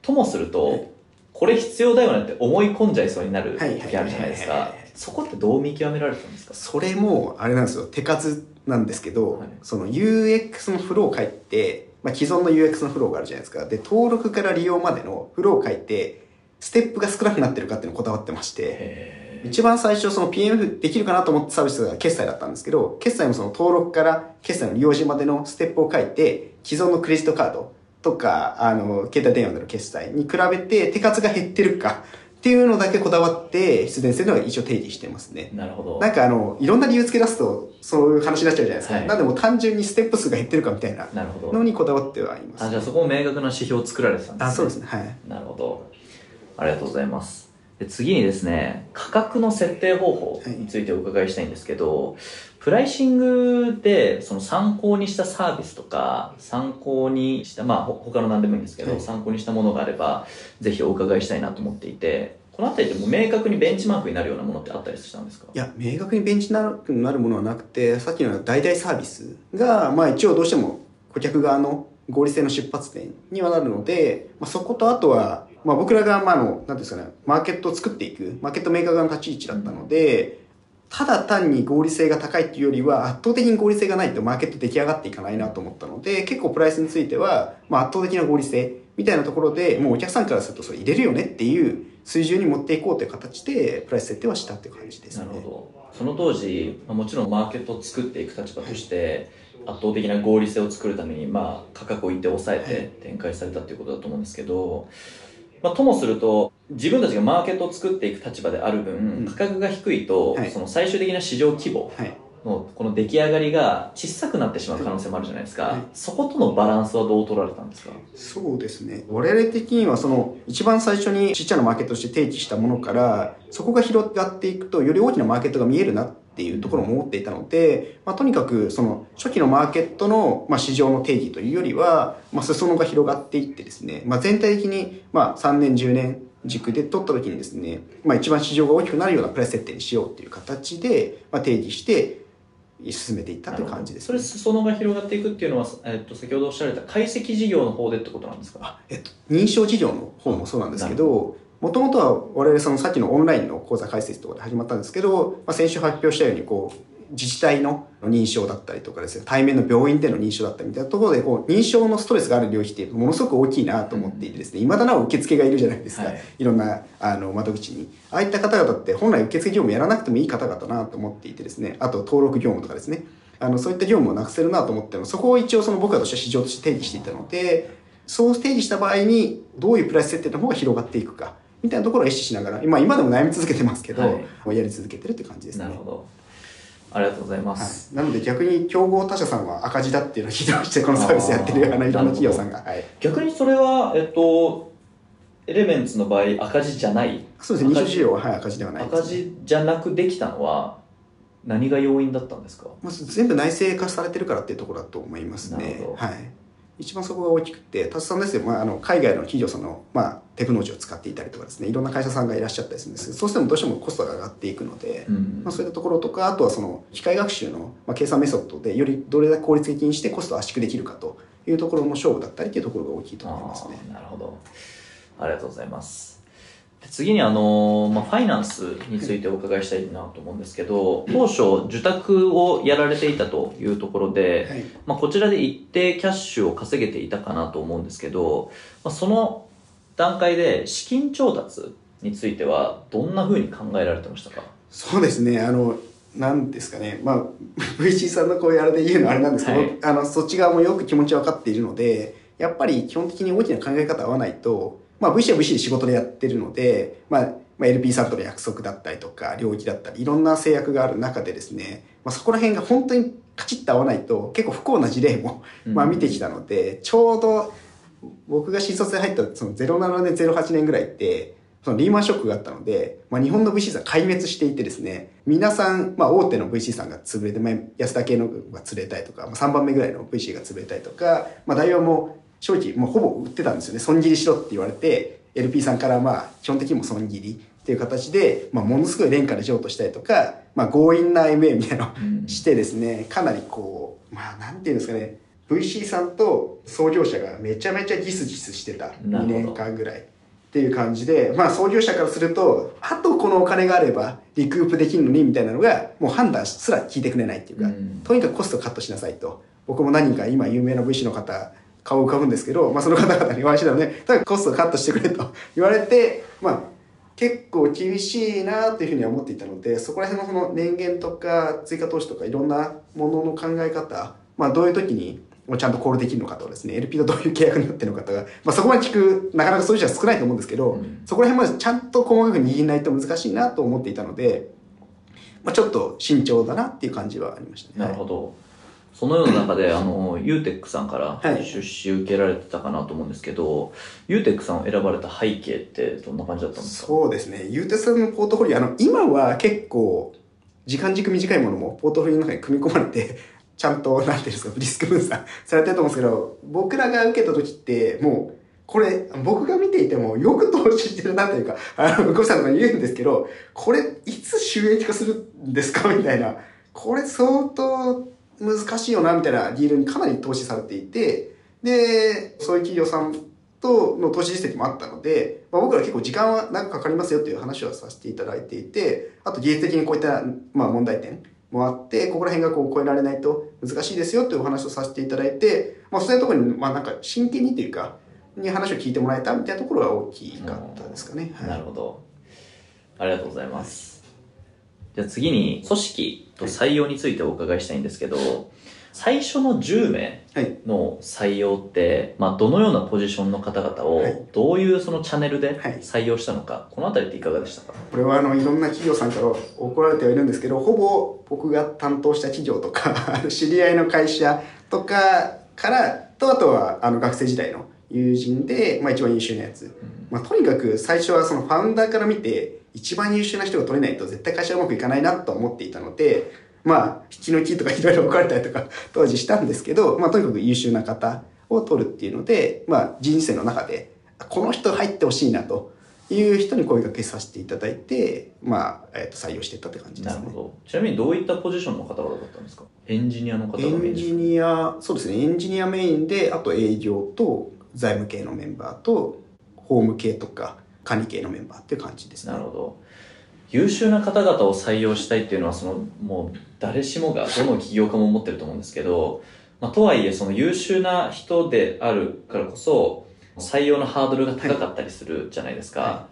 ともするはい。と、これ必要だよねって思い込んじゃいそうになるはいはい時あるじゃないですか。はいはいはいはい。そこってどう見極められてたんですか？それも、あれなんですよ、手数なんですけど、はい。その UX のフローを書いて、まあ、既存の UX のフローがあるじゃないですか。で、登録から利用までのフローを書いて、ステップが少なくなってるかっていうのをこだわってまして、一番最初その PMF できるかなと思ったサービスが決済だったんですけど、決済もその登録から決済の利用時までのステップを書いて、既存のクレジットカードとか、あの、携帯電話での決済に比べて手数が減ってるかっていうのだけこだわって、必然性のは一応定義してますね。なるほど。なんかあの、いろんな理由付け出すと、そういう話になっちゃうじゃないですか。はいなんでもう単純にステップ数が減ってるかみたいな。のにこだわってはいます。あ、じゃあそこも明確な指標を作られてたんですね。あ、そうですね。はい。なるほど。ありがとうございます。で次にですね、価格の設定方法についてお伺いしたいんですけど、プライシングでその参考にしたサービスとか、参考にした、まあほ他の何でもいいんですけど、はい。参考にしたものがあれば、ぜひお伺いしたいなと思っていて、このあたりでもう明確にベンチマークになるようなものってあったりしたんですか？いや、明確にベンチマークになるものはなくて、さっきの代替サービスが、まあ一応どうしても顧客側の合理性の出発点にはなるので、まあそことあとは、まあ僕らが、まああの、なんですかね、マーケットを作っていく、マーケットメーカー側の立ち位置だったので、ただ単に合理性が高いっていうよりは圧倒的に合理性がないとマーケット出来上がっていかないなと思ったので結構プライスについては、まあ、圧倒的な合理性みたいなところでもうお客さんからするとそれ入れるよねっていう水準に持っていこうという形でプライス設定はしたっていう感じですね。なるほど。その当時、もちろんマーケットを作っていく立場として、圧倒的な合理性を作るために、まあ、価格を一定抑えて展開されたということだと思うんですけど、まあ、ともすると、自分たちがマーケットを作っていく立場である分、うん。価格が低いと、はい。その最終的な市場規模はい。のこの出来上がりが小さくなってしまう可能性もあるじゃないですか。はい。そことのバランスはどう取られたんですか？そうですね。我々的にはその一番最初にちっちゃなマーケットとして提起したものから、そこが広がっていくとより大きなマーケットが見えるなっていうところも思っていたので、まあ、とにかくその初期のマーケットの、まあ、市場の定義というよりは、まあ、裾野が広がっていってですね、まあ、全体的にまあ3年10年軸で取った時にですね、まあ、一番市場が大きくなるようなプライス設定にしようっていう形で、まあ、定義して進めていったという感じです、それ裾野が広がっていくっていうのは、えっと、先ほどおっしゃられた解析事業の方でってことなんですか？あえっと、認証事業の方もそうなんですけど、もともとは我々そのさっきのオンラインの講座解説とかで始まったんですけど、まあ、先週発表したようにこう自治体の認証だったりとかですね対面の病院での認証だったりみたいなところでこう認証のストレスがある領域ってものすごく大きいなと思っていてですね、未だなお受付がいるじゃないですか、はい。い、ろんなあの窓口に。ああいった方々って本来受付業務やらなくてもいい方々なと思っていてですねあと登録業務とかですね。あのそういった業務をなくせるなと思ってもそこを一応その僕らとしては市場として定義していたのでそう提示した場合にどういうプライス設定の方が広がっていくかみたいなところを意識しながら、まあ今でも悩み続けてますけど、はい。やり続けてるって感じですね。なるほど。ありがとうございまはい。す。、なので逆に競合他社さんは赤字だっていうのを聞いてまして、このサービスやってるあのいろんな企業さんが。はい、逆にそれは、えっと、エレメンツの場合赤字じゃない？そうですね、二次事業は、はい、赤字ではないです、赤字じゃなくできたのは何が要因だったんですか？まず全部内製化されてるからっていうところだと思いますね。はい。一番そこが大きくて、タスさんですよ、まあ、あの海外の企業さんの、まあ、テクノロジーを使っていたりとかですね、いろんな会社さんがいらっしゃったりするんですけど、そうしてもどうしてもコストが上がっていくので、うんまあ、そういったところとか、あとはその機械学習の、まあ、計算メソッドでよりどれだけ効率的にしてコストを圧縮できるかというところの勝負だったりというところが大きいと思いますね。なるほど。ありがとうございます。で次にあの、まあ、ファイナンスについてお伺いしたいなと思うんですけど、当初受託をやられていたというところで、はい。まあ、こちらで一定キャッシュを稼げていたかなと思うんですけど、まあ、その段階で資金調達についてはどんな風に考えられてましたか？そうですね、あの、なんですかね、まあ、VC さんのこういうあれで言うのはあれなんですけど、はい。あの、そっち側もよく気持ち分かっているので、やっぱり基本的に大きな考え方合わないと、まあ VC は VC で仕事でやってるので、まあ、まあ、LP さんとの約束だったりとか、領域だったり、いろんな制約がある中でですね、まあ、そこら辺が本当にカチッと合わないと、結構不幸な事例も、まあ見てきたので、ちょうど僕が新卒で入ったその07年、08年ぐらいって、そのリーマンショックがあったので、まあ、日本の VC さん壊滅していてですね、皆さん、まあ、大手の VC さんが潰れて、まあ、安田系のが潰れたりとか、まあ、3番目ぐらいの VC が潰れたりとか、まあ、大王も正直、もうほぼ売ってたんですよね。損切りしろって言われて、LP さんからまあ、基本的にも損切りっていう形で、まあ、ものすごい廉価で譲渡したりとか、まあ、強引な MA みたいなのをうんしてですね、かなりこう、まあ、なんていうんですかね、VC さんと創業者がめちゃめちゃギスギスしてた2なるほど年間ぐらいっていう感じで、まあ創業者からすると、あとこのお金があればリクープできるのにみたいなのが、もう判断すら聞いてくれないっていうか、うんとにかくコストカットしなさいと。僕も何人か今有名な VC の方、顔浮かぶんですけど、まあその方々にお会いしたので、とにかくコストをカットしてくれと 言われて、まあ結構厳しいなというふうには思っていたので、そこら辺のその年限とか追加投資とかいろんなものの考え方、まあどういう時にちゃんとコールできるのかとかですね、LP と どういう契約になってるのかとか、まあそこまで聞く、なかなかそういう人は少ないと思うんですけど、うんそこら辺までちゃんと細かく握らないと難しいなと思っていたので、まあちょっと慎重だなっていう感じはありましたね。なるほど。そのような中で、あの、ユーテックさんからはい出資受けられてたかなと思うんですけど、ユーテックさんを選ばれた背景ってどんな感じだったんですか？そうですね。ゆうてさんのポートフォリオ、あの、今は結構、時間軸短いものもポートフォリオの中に組み込まれて、ちゃんと、なんていうんですか、リスク分散されてると思うんですけど、僕らが受けた時って、もう、これ、僕が見ていても、よく投資してるなというか、あの、ゴさんとか言うんですけど、これ、いつ収益化するんですか？みたいな。これ相当難しいよな、みたいなディールにかなり投資されていて、で、そういう企業さんとの投資実績もあったので、まあ、僕ら結構時間は長くかかりますよという話はさせていただいていて、あと技術的にこういった、まあ、問題点もあって、ここら辺がこう超えられないと難しいですよというお話をさせていただいて、まあ、そういうところに、まあ、なんか真剣にというか、に話を聞いてもらえたみたいなところが大きかったですかね。はいなるほど。ありがとうございます。じゃあ次に、組織と採用についてお伺いしたいんですけど、最初の10名はい。の採用って、まあ、どのようなポジションの方々はい。を、どういうそのチャンネルではい。採用したのか、このあたりっていかがでしたか？これはあのいろんな企業さんから怒られてはいるんですけどほぼ僕が担当した企業とか 知り合いの会社とかからとあとはあの学生時代の友人で、まあ、一番優秀なやつ、まあ、とにかく最初はそのファウンダーから見て一番優秀な人が取れないと絶対会社うまくいかないなと思っていたのでまあ引き抜きとかいろいろ怒られたりとか 当時したんですけど、まあ、とにかく優秀な方を取るっていうので、まあ、人生の中でこの人入ってほしいなという人に声掛けさせていただいて、まあ、えっと採用していったって感じですね。なるほど。ちなみにどういったポジションの方々だったんですか？エンジニアの方がエンジニア、そうですね、エンジニアメインで、あと営業と財務系のメンバーと、法務系とか管理系のメンバーっていう感じですね。なるほど。優秀な方々を採用したいっていうのは、その、もう、誰しもが、どの起業家も思ってると思うんですけど、まあ、とはいえ、その優秀な人であるからこそ、採用のハードルが高かったりするじゃないですか。は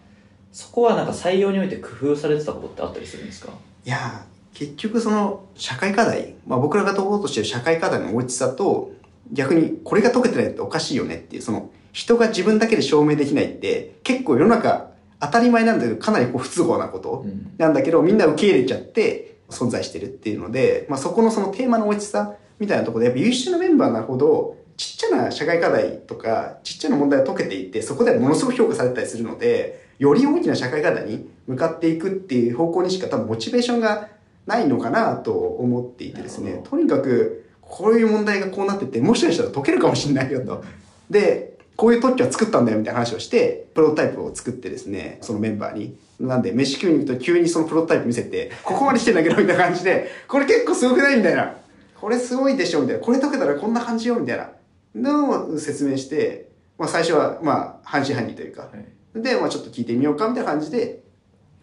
そこはなんか採用において工夫されてたことってあったりするんですか？いやー結局その社会課題、まあ、僕らが解こうとしてる社会課題の大きさと逆にこれが解けてないっておかしいよねっていうその人が自分だけで証明できないって結構世の中当たり前なんだけど、かなりこう不都合なことなんだけど、みんな受け入れちゃって存在してるっていうので、まあそこのそのテーマの大きさみたいなところで、やっぱ優秀なメンバーなるほど、ちっちゃな社会課題とか、ちっちゃな問題を解けていって、そこでものすごく評価されたりするので、より大きな社会課題に向かっていくっていう方向にしか多分モチベーションがないのかなと思っていてですね、とにかくこういう問題がこうなってて、もしかしたら解けるかもしれないよと。で、こういう特許は作ったんだよみたいな話をして、プロトタイプを作ってですね、そのメンバーに。なんで、飯食いに行くと急にそのプロトタイプ見せて、ここまで来てんだけどみたいな感じで、これ結構すごくないみたいな。これすごいでしょみたいな。これ解けたらこんな感じよみたいな。のを説明して、まあ最初はまあ半信半疑というか、はい、で、まあちょっと聞いてみようかみたいな感じで、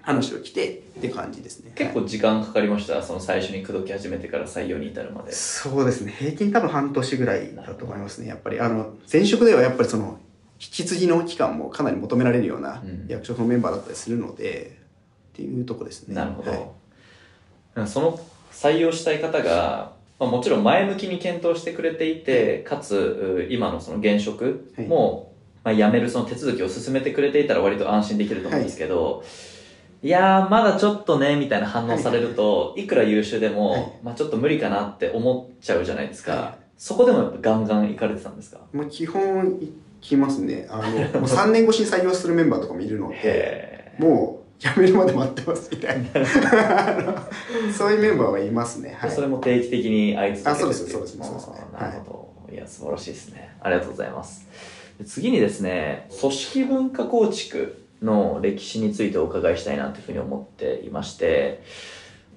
話を来てって感じですね。結構時間かかりました、その最初に口説き始めてから採用に至るまで。そうですね。平均多分半年ぐらいだと思いますね。やっぱり、あの、前職ではやっぱりその、引き継ぎの期間もかなり求められるような役職のメンバーだったりするので、うん、っていうとこですね。なるほど。はい、その採用したい方が、まあ、もちろん前向きに検討してくれていて、かつ、今のその現職も、まあ、辞めるその手続きを進めてくれていたら割と安心できると思うんですけど、はい、いやー、まだちょっとね、みたいな反応されると、いくら優秀でも、はい、まあちょっと無理かなって思っちゃうじゃないですか。はい、そこでもやっぱガンガン行かれてたんですか？まあ基本行きますね。あの、もう3年越しに採用するメンバーとかもいるので、もう、辞めるまで待ってますみたいな そういうメンバーはいますね。はい、それも定期的にあいつあ、そうです、そうです、そうですね。なるほど。いや、素晴らしいですね。ありがとうございます。次にですね、組織文化構築の歴史についてお伺いしたいなというふうに思っていまして、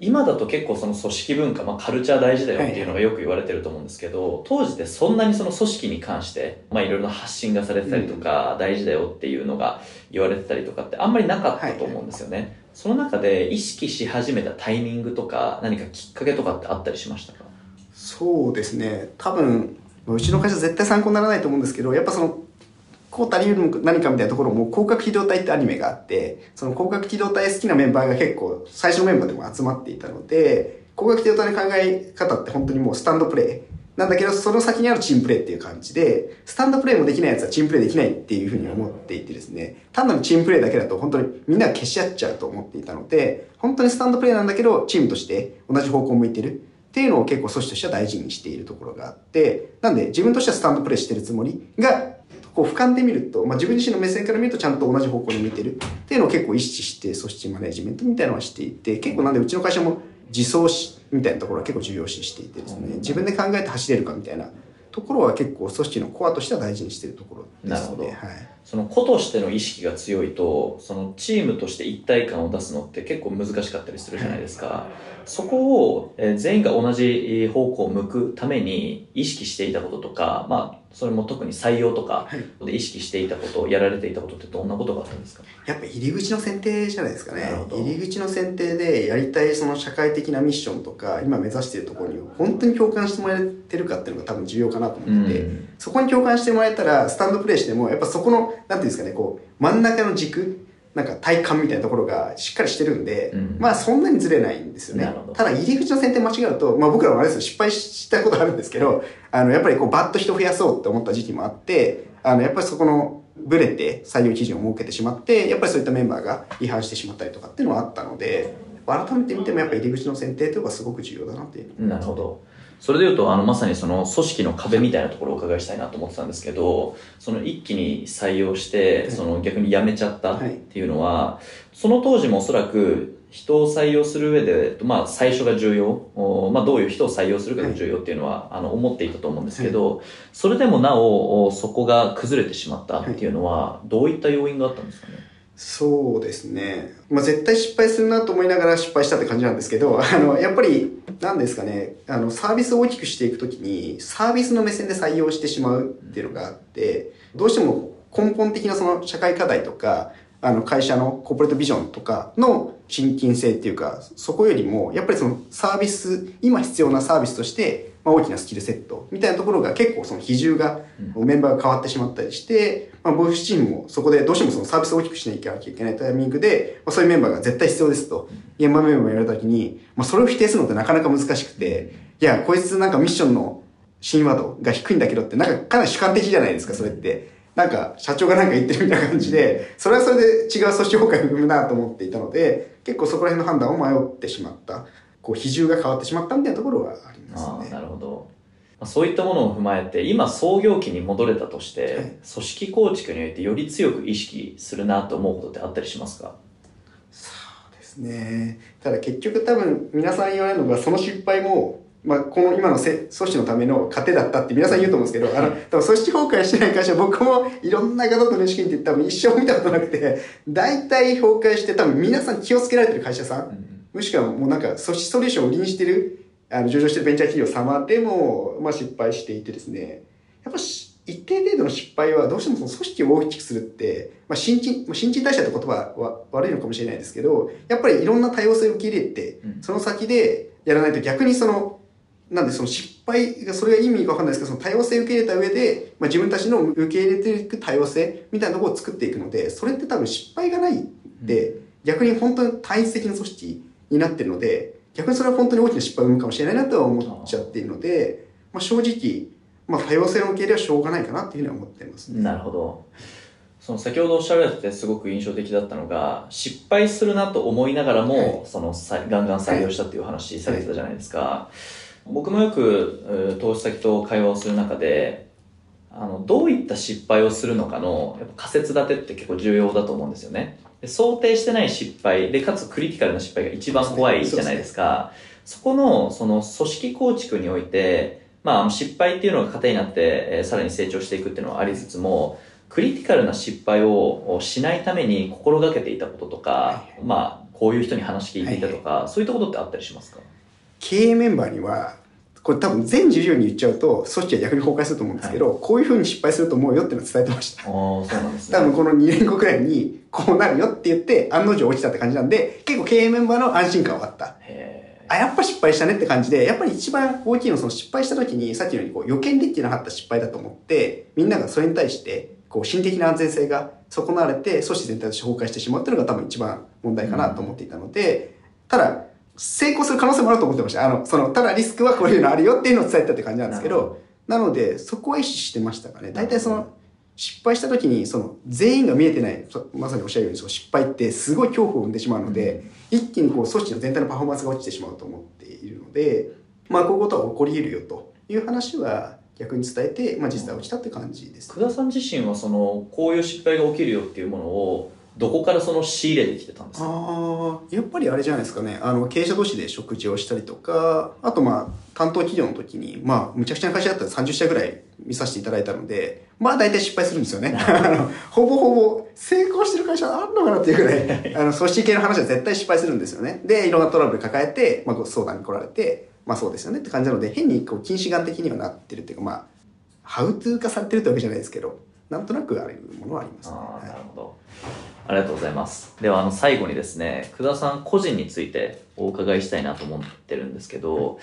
今だと結構その組織文化、まあ、カルチャー大事だよっていうのがよく言われてると思うんですけど、当時ってそんなにその組織に関して、まあ、いろいろな発信がされてたりとか、大事だよっていうのが言われてたりとかってあんまりなかったと思うんですよね。その中で意識し始めたタイミングとか、何かきっかけとかってあったりしましたか？そうですね。多分、うちの会社絶対参考にならないと思うんですけど、やっぱそのこう足りる何かみたいなところも、広角機動隊ってアニメがあって、その広角機動隊好きなメンバーが結構、最初のメンバーでも集まっていたので、広角機動隊の考え方って本当にもうスタンドプレイ。なんだけど、その先にあるチームプレイっていう感じで、スタンドプレイもできないやつはチームプレイできないっていうふうに思っていてですね、単なるチームプレイだけだと本当にみんな消し合っちゃうと思っていたので、本当にスタンドプレイなんだけど、チームとして同じ方向を向いてるっていうのを結構組織としては大事にしているところがあって、なんで自分としてはスタンドプレイしてるつもりが、こう俯瞰で見ると、まあ、自分自身の目線から見るとちゃんと同じ方向に向いてる。っていうのを結構意識して組織マネジメントみたいなのはしていて、結構なんでうちの会社も自走しみたいなところは結構重要視していてですね、自分で考えて走れるかみたいなところは結構組織のコアとしては大事にしているところですね。はい、その個としての意識が強いと、そのチームとして一体感を出すのって結構難しかったりするじゃないですか。はい、そこを、え全員が同じ方向を向くために意識していたこととか、まあ、それも特に採用とかで意識していたこと、やられていたことってどんなことがあったんですか？やっぱ入り口の選定じゃないですかね。入り口の選定でやりたいその社会的なミッションとか、今目指しているところに本当に共感してもらえてるかっていうのが多分重要かなと思ってて、うん、そこに共感してもらえたら、スタンドプレイしても、やっぱそこの、なんていうんですかね、こう、真ん中の軸、なんか体感みたいなところがしっかりしてるんで、うん、まあそんなにずれないんですよね。ただ入り口の選定間違うと、まあ僕らはあれですよ、失敗したことあるんですけど、あの、やっぱりこうバッと人増やそうって思った時期もあって、あの、やっぱりそこのブレて採用基準を設けてしまって、やっぱりそういったメンバーが違反してしまったりとかっていうのはあったので、改めて見てもやっぱり入り口の選定というのがすごく重要だなっていう。なるほど。それで言うと、あの、まさにその組織の壁みたいなところをお伺いしたいなと思ってたんですけど、その一気に採用して、その逆に辞めちゃったっていうのは、その当時もおそらく人を採用する上で、まあ最初が重要、まあどういう人を採用するかが重要っていうのは、あの、思っていたと思うんですけど、それでもなお、そこが崩れてしまったっていうのは、どういった要因があったんですかね？そうですね。まあ、絶対失敗するなと思いながら失敗したって感じなんですけど、あの、やっぱり、なんですかね、あの、サービスを大きくしていくときに、サービスの目線で採用してしまうっていうのがあって、どうしても根本的なその社会課題とか、あの、会社のコーポレートビジョンとかの親近性っていうか、そこよりも、やっぱりそのサービス、今必要なサービスとして、まあ、大きなスキルセットみたいなところが結構その比重が、メンバーが変わってしまったりして、まあ、ボイスチームもそこでどうしてもそのサービスを大きくしなきゃいけないタイミングで、まあ、そういうメンバーが絶対必要ですと、現場メンバーがやるときに、まあ、それを否定するのってなかなか難しくて、いや、こいつなんかミッションの親和度が低いんだけどって、なんかかなり主観的じゃないですか、それって。なんか社長がなんか言ってるみたいな感じで、それはそれで違う組織崩壊を生むなと思っていたので、結構そこら辺の判断を迷ってしまった。こう、比重が変わってしまったみたいなところはありますね。なるほど。まあそういったものを踏まえて、今創業期に戻れたとして、はい組織構築においてより強く意識するなと思うことってあったりしますか？そうですね。ただ結局多分皆さん言われるのが、その失敗も、まあ、この今のせ組織のための糧だったって皆さん言うと思うんですけど、あの、多分組織崩壊してない会社、僕もいろんな方との試験って多分一生見たことなくて、大体崩壊して多分皆さん気をつけられてる会社さん、もしくはもうなんか組織ソリューションを売りにしてる、あの、上場してるベンチャー企業様でも、まあ失敗していてですね、やっぱし一定程度の失敗はどうしてもその組織を大きくするって、まあ、新陳、まあ新陳代謝って言葉は悪いのかもしれないですけど、やっぱりいろんな多様性を受け入れて、うん。その先でやらないと逆にその、なんでその失敗が、それが意味がわかんないですけど、その多様性を受け入れた上で、まあ、自分たちの受け入れていく多様性みたいなところを作っていくので、それって多分失敗がないって、逆に本当に単一的な組織になってるので、逆にそれは本当に大きな失敗を生むかもしれないなとは思っちゃっているので、まあ、正直、まあ、多様性の受け入れはしょうがないかなっていうふうには思っていますね。なるほど。その先ほどおっしゃられててすごく印象的だったのが、失敗するなと思いながらも、はそのさガンガン採用したっていう話されてたじゃないですか。僕もよく投資先と会話をする中で、あの、どういった失敗をするのかの、やっぱ仮説立てって結構重要だと思うんですよね。で想定してない失敗で、かつクリティカルな失敗が一番怖いじゃないですか。そこの、その組織構築において、まあ、失敗っていうのが糧になって、えーさらに成長していくっていうのはありつつも、クリティカルな失敗をしないために心がけていたこととか、はいまあ、こういう人に話聞いていたとか、そういったことってあったりしますか？経営メンバーには、これ多分全従業員に言っちゃうと、組織は逆に崩壊すると思うんですけど、こういうふうに失敗すると思うよっていうのを伝えてました。ああ、そうなんですね。多分この2年後くらいに、こうなるよって言って、案の定落ちたって感じなんで、結構経営メンバーの安心感はあった。へあ、やっぱ失敗したねって感じで、やっぱり一番大きいのはその失敗した時に、さっきのようにこう予見できてなかった失敗だと思って、みんながそれに対して、こう心的な安全性が損なわれて、組織全体として崩壊してしまうっていうのが多分一番問題かなと思っていたので、ただ、成功する可能性もあると思ってました。あの、その、ただリスクはこういうのあるよっていうのを伝えたって感じなんですけど、なので、そこは意識してましたかね。大体その、失敗した時に、その、全員が見えてない、そまさにおっしゃるように、その失敗ってすごい恐怖を生んでしまうので、一気にこう、組織の全体のパフォーマンスが落ちてしまうと思っているので、まあ、こういうことは起こり得るよという話は逆に伝えて、まあ、実際落ちたって感じです。久田さん自身はその、こういう失敗が起きるよっていうものを、どこからその仕入れてきてたんですか？ああ、やっぱりあれじゃないですかね。あの、経営者同士で食事をしたりとか、あとまあ、担当企業の時に、まあ、むちゃくちゃな会社だったら30社ぐらい見させていただいたので、まあ大体失敗するんですよね。ほぼほぼ成功してる会社あるのかなっていうぐらい、あの、組織系の話は絶対失敗するんですよね。で、いろんなトラブル抱えて、まあ、ご相談に来られて、まあそうですよねって感じなので、変にこう、近視眼的にはなってるっていうか、まあ、ハウトゥー化されてるってわけじゃないですけど、なんとなくあるものはありますね。なはいるほど。ありがとうございます。では、あの、最後にですね、久田さん個人についてお伺いしたいなと思ってるんですけど、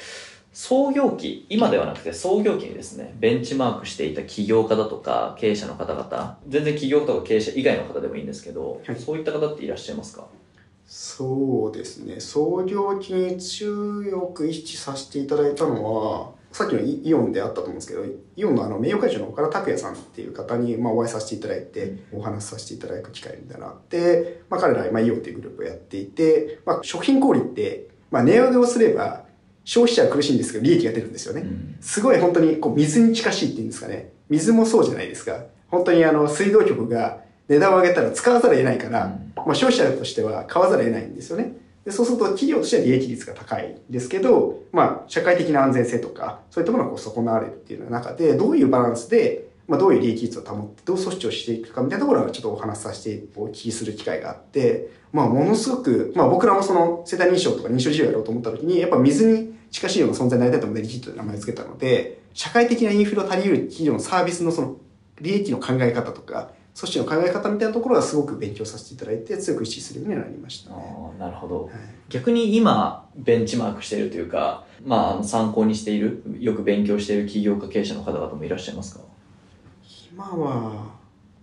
創業期、今ではなくて創業期にですね、ベンチマークしていた起業家だとか、経営者の方々、全然起業家とか経営者以外の方でもいいんですけど、はい。そういった方っていらっしゃいますか？そうですね。創業期に強く意識させていただいたのはさっきのイイオンであったと思うんですけどイオンのあの名誉会長の岡田拓也さんっていう方に、まあ、お会いさせていただいてお話しさせていただく機会みたいなのがあって、まあ、彼ら、まあ、イオンっていうグループをやっていて、まあ、食品小売って、まあ、値上げをすれば消費者は苦しいんですけど利益が出るんですよね、うん。すごい本当にこう水に近しいっていうんですかね。水もそうじゃないですか。本当にあの水道局が値段を上げたら使わざるを得ないから、うんまあ消費者としては買わざるを得ないんですよね。でそうすると企業としては利益率が高いんですけど、まあ社会的な安全性とか、そういったものがこう損なわれるっていう中で、どういうバランスで、まあどういう利益率を保って、どう措置をしていくかみたいなところはちょっとお話しさせて、お聞きする機会があって、まあものすごく、まあ僕らもその世帯認証とか認証事業やろうと思った時に、やっぱ水に近しいような存在になりたいと思ってリキッドで名前を付けたので、社会的なインフラを足り得る企業のサービスのその利益の考え方とか、組織の考え方みたいなところはすごく勉強させていただいて、強く意識するようになりましたね。なるほど。はい逆に今、ベンチマークしているというか、まあ参考にしている、よく勉強している起業家経営者の方々もいらっしゃいますか？今は、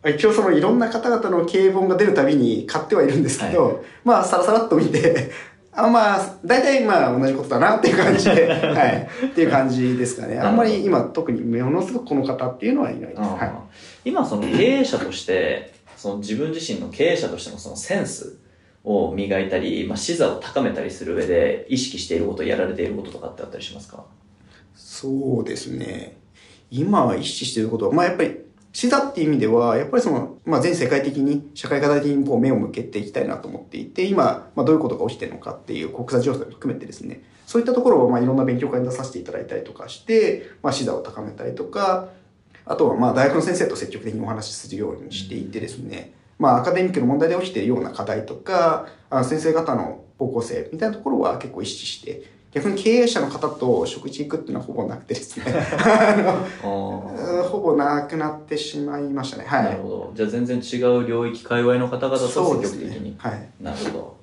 一応そのいろんな方々の経営本が出るたびに買ってはいるんですけど、まあさらさらっと見て、あまあ、大体まあ同じことだなっていう感じで、はい。っていう感じですかね。あんまり今特にものすごくこの方っていうのはいないです。はあー今その経営者として、その自分自身の経営者としてのそのセンスを磨いたり、まあ、視座を高めたりする上で意識していること、やられていることとかってあったりしますか？い。そうですね。今意識していることは、まあやっぱり、視座っていう意味では、やっぱりその、まあ全世界的に、社会課題的にこう目を向けていきたいなと思っていて、今、まあどういうことが起きてるのかっていう国際情勢も含めてですね、そういったところをまあいろんな勉強会に出させていただいたりとかして、まあ視座を高めたりとか、あとはまあ大学の先生と積極的にお話しするようにしていてですね、まあアカデミックの問題で起きているような課題とか、あ先生方の方向性みたいなところは結構意識して、逆に経営者の方と食事行くっていうのはほぼなくてですね、ほぼなくなってしまいましたね。あ、はないる。ほど。じゃあ全然違う領域、界隈の方々と積極的に。ね。はい。なるほど。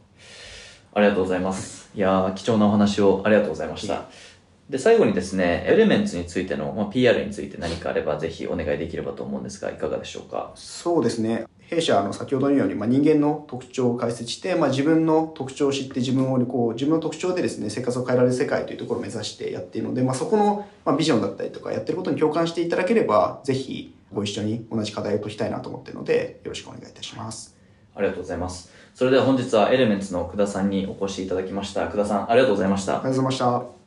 ありがとうございます。いやー、貴重なお話をありがとうございました。で、最後にですね、エレメンツについての、まあ、PR について何かあればぜひお願いできればと思うんですが、いかがでしょうか？そうですね。弊社、あの、先ほどのように、まあ、人間の特徴を解説して、まあ、自分の特徴を知って、自分を、こう、自分の特徴でですね、生活を変えられる世界というところを目指してやっているので、まあ、そこの、まあ、ビジョンだったりとか、やってることに共感していただければ、ぜひ、ご一緒に同じ課題を解きたいなと思っているので、よろしくお願いいたします。ありがとうございます。それでは本日はエレメンツの久田さんにお越しいただきました。久田さん、ありがとうございましたありがとう。ございました。